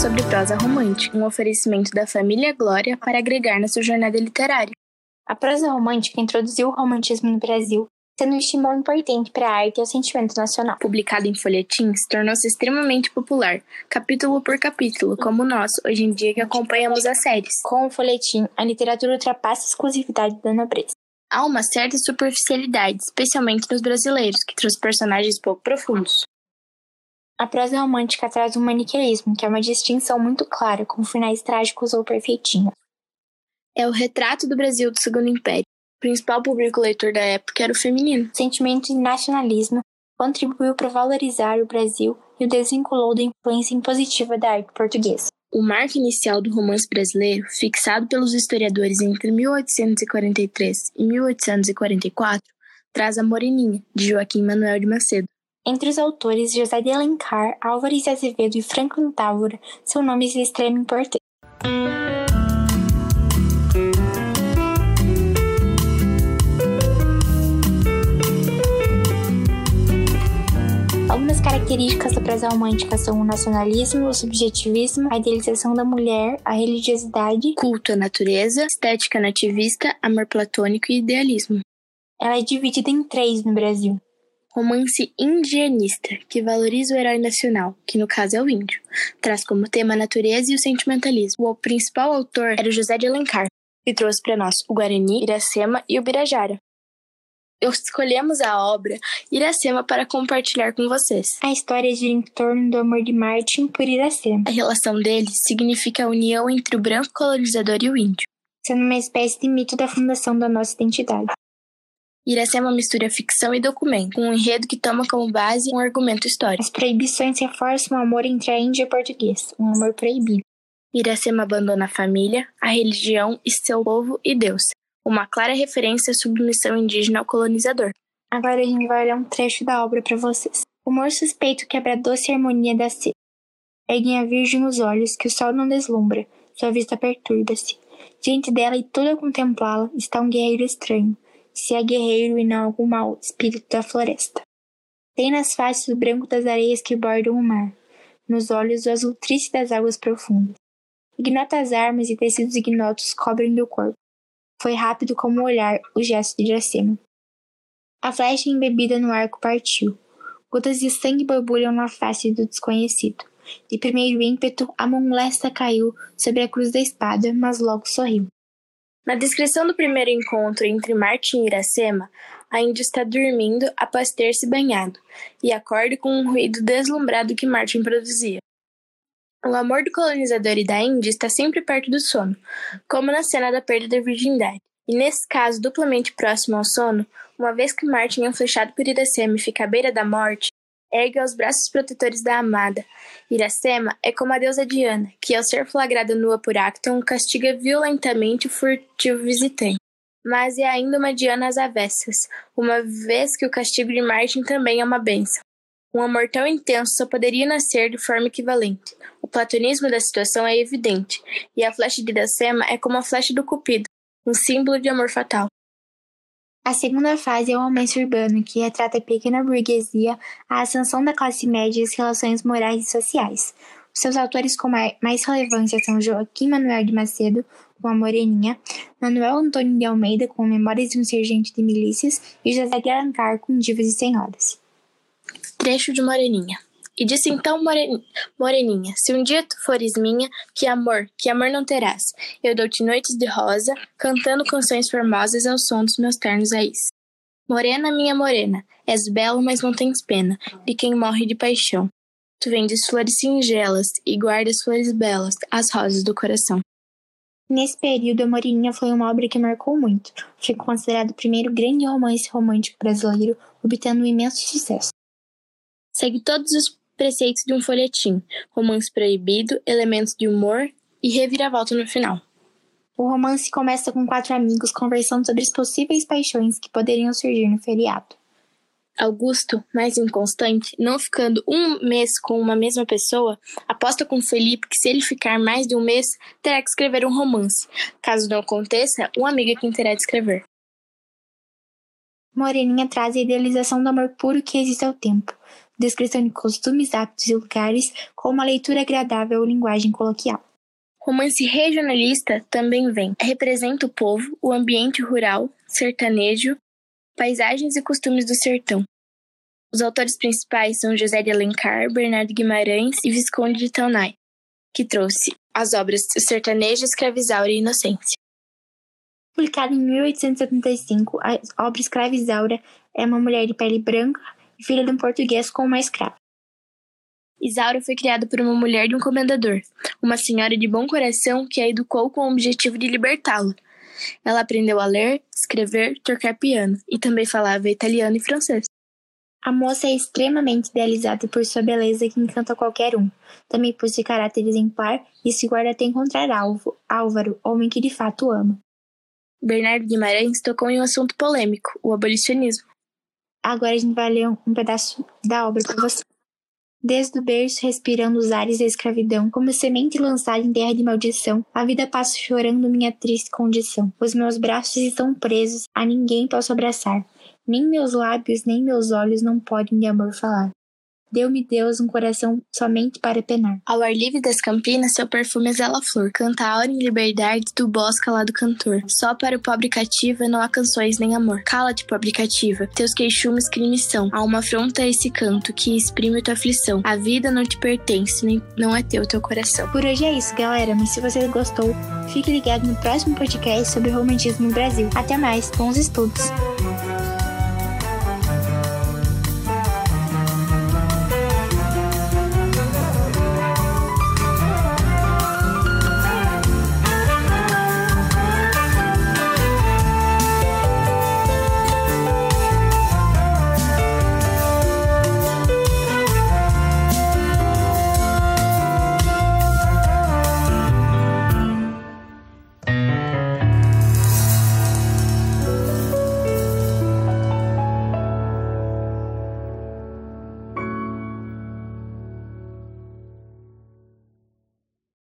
sobre prosa romântica, um oferecimento da família Glória para agregar na sua jornada literária. A prosa romântica introduziu o romantismo no Brasil, sendo um estímulo importante para a arte e o sentimento nacional. Publicado em folhetins, tornou-se extremamente popular, capítulo por capítulo, como nós, hoje em dia que acompanhamos as séries. Com o folhetim, a literatura ultrapassa a exclusividade da nobreza. Há uma certa superficialidade, especialmente nos brasileiros, que trouxe personagens pouco profundos. A prosa romântica traz um maniqueísmo, que é uma distinção muito clara, com finais trágicos ou perfeitinhos. É o retrato do Brasil do Segundo Império. O principal público leitor da época era o feminino. O sentimento de nacionalismo contribuiu para valorizar o Brasil e o desvinculou da influência impositiva da arte portuguesa. O marco inicial do romance brasileiro, fixado pelos historiadores entre 1843 e 1844, traz A Moreninha, de Joaquim Manuel de Macedo. Entre os autores, José de Alencar, Álvares de Azevedo e Franklin Távora são nomes de extrema importância. Algumas características da prosa romântica são o nacionalismo, o subjetivismo, a idealização da mulher, a religiosidade, culto à natureza, estética nativista, amor platônico e idealismo. Ela é dividida em três no Brasil. Romance indianista, que valoriza o herói nacional, que no caso é o índio. Traz como tema a natureza e o sentimentalismo. O principal autor era José de Alencar, que trouxe para nós o Guarani, Iracema e o Birajara escolhemos a obra Iracema para compartilhar com vocês. A história gira em torno do amor de Martin por Iracema. A relação deles significa a união entre o branco colonizador e o índio, sendo uma espécie de mito da fundação da nossa identidade. Iracema mistura ficção e documento, com um enredo que toma como base um argumento histórico. As proibições reforçam o amor entre a Índia e o português, um amor proibido. Iracema abandona a família, a religião e seu povo e Deus, uma clara referência à submissão indígena ao colonizador. Agora a gente vai olhar um trecho da obra para vocês. O humor suspeito quebra a doce harmonia da seda. Erguem a virgem os olhos, que o sol não deslumbra, sua vista perturba-se. Diante dela e toda a contemplá-la está um guerreiro estranho, se é guerreiro e não algum mau espírito da floresta. Tem nas faces o branco das areias que bordam o mar, nos olhos o azul triste das águas profundas. Ignotas armas e tecidos ignotos cobrem-lhe o corpo. Foi rápido como o olhar, o gesto de Iracema. A flecha embebida no arco partiu. Gotas de sangue borbulham na face do desconhecido. De primeiro ímpeto, a mão lesta caiu sobre a cruz da espada, mas logo sorriu. Na descrição do primeiro encontro entre Martin e Iracema, a índia está dormindo após ter se banhado, e acorda com um ruído deslumbrado que Martin produzia. O amor do colonizador e da Índia está sempre perto do sono, como na cena da perda da virgindade. E nesse caso, duplamente próximo ao sono, uma vez que Martin é flechado por Iracema e fica à beira da morte, ergue aos braços protetores da amada. Iracema é como a deusa Diana, que ao ser flagrada nua por Acton, castiga violentamente o furtivo visitante. Mas é ainda uma Diana às avessas, uma vez que o castigo de Martin também é uma benção. Um amor tão intenso só poderia nascer de forma equivalente. O platonismo da situação é evidente, e a flecha de Iracema é como a flecha do Cupido, um símbolo de amor fatal. A segunda fase é o romance urbano, que retrata a pequena burguesia, a ascensão da classe média e as relações morais e sociais. Seus autores com mais relevância são Joaquim Manuel de Macedo, com A Moreninha, Manuel Antônio de Almeida, com Memórias de um Sergente de Milícias, e José de Alencar, com Divas e Senhoras. Trecho de Moreninha. E disse então Moreninha: Se um dia tu fores minha, que amor, que amor não terás. Eu dou-te noites de rosa, cantando canções formosas ao som dos meus ternos ais. Morena, minha morena, és belo, mas não tens pena de quem morre de paixão. Tu vendes flores singelas e guardas flores belas, as rosas do coração. Nesse período, A Moreninha foi uma obra que marcou muito. Foi considerado o primeiro grande romance romântico brasileiro, obtendo um imenso sucesso. Segue todos os preceitos de um folhetim, romance proibido, elementos de humor e reviravolta no final. O romance começa com quatro amigos conversando sobre as possíveis paixões que poderiam surgir no feriado. Augusto, mais inconstante, não ficando um mês com uma mesma pessoa, aposta com Felipe que se ele ficar mais de um mês, terá que escrever um romance. Caso não aconteça, um amigo é quem terá de escrever. Moreninha traz a idealização do amor puro que existe ao tempo. descrição de costumes, hábitos e lugares, com uma leitura agradável ou linguagem coloquial. Romance regionalista também vem. Representa o povo, o ambiente rural, sertanejo, paisagens e costumes do sertão. Os autores principais são José de Alencar, Bernardo Guimarães e Visconde de Taunay, que trouxe as obras Sertanejo, Escravizaura e Inocência. Publicada em 1875, a obra Escravizaura é uma mulher de pele branca e filha de um português com uma escrava. Isaura foi criada por uma mulher de um comendador, uma senhora de bom coração que a educou com o objetivo de libertá-la. Ela aprendeu a ler, escrever, tocar piano e também falava italiano e francês. A moça é extremamente idealizada por sua beleza que encanta qualquer um, também por seu caráter exemplar e se guarda até encontrar Alvo, Álvaro, homem que de fato ama. Bernardo Guimarães tocou em um assunto polêmico, o abolicionismo. Agora a gente vai ler um pedaço da obra para você. Desde o berço, respirando os ares da escravidão, como semente lançada em terra de maldição, a vida passa chorando minha triste condição. Os meus braços estão presos, a ninguém posso abraçar. Nem meus lábios, nem meus olhos não podem de amor falar. Deu-me Deus um coração somente para penar. Ao ar livre das campinas, seu perfume exala flor. Canta a hora em liberdade do bosque lá do cantor. Só para o pobre cativa não há canções nem amor. Cala-te, pobre cativa. Teus queixumes crimes são. Há uma afronta a esse canto que exprime tua aflição. A vida não te pertence, nem não é teu teu coração. Por hoje é isso, galera. Mas se você gostou, fique ligado no próximo podcast sobre romantismo no Brasil. Até mais, bons estudos!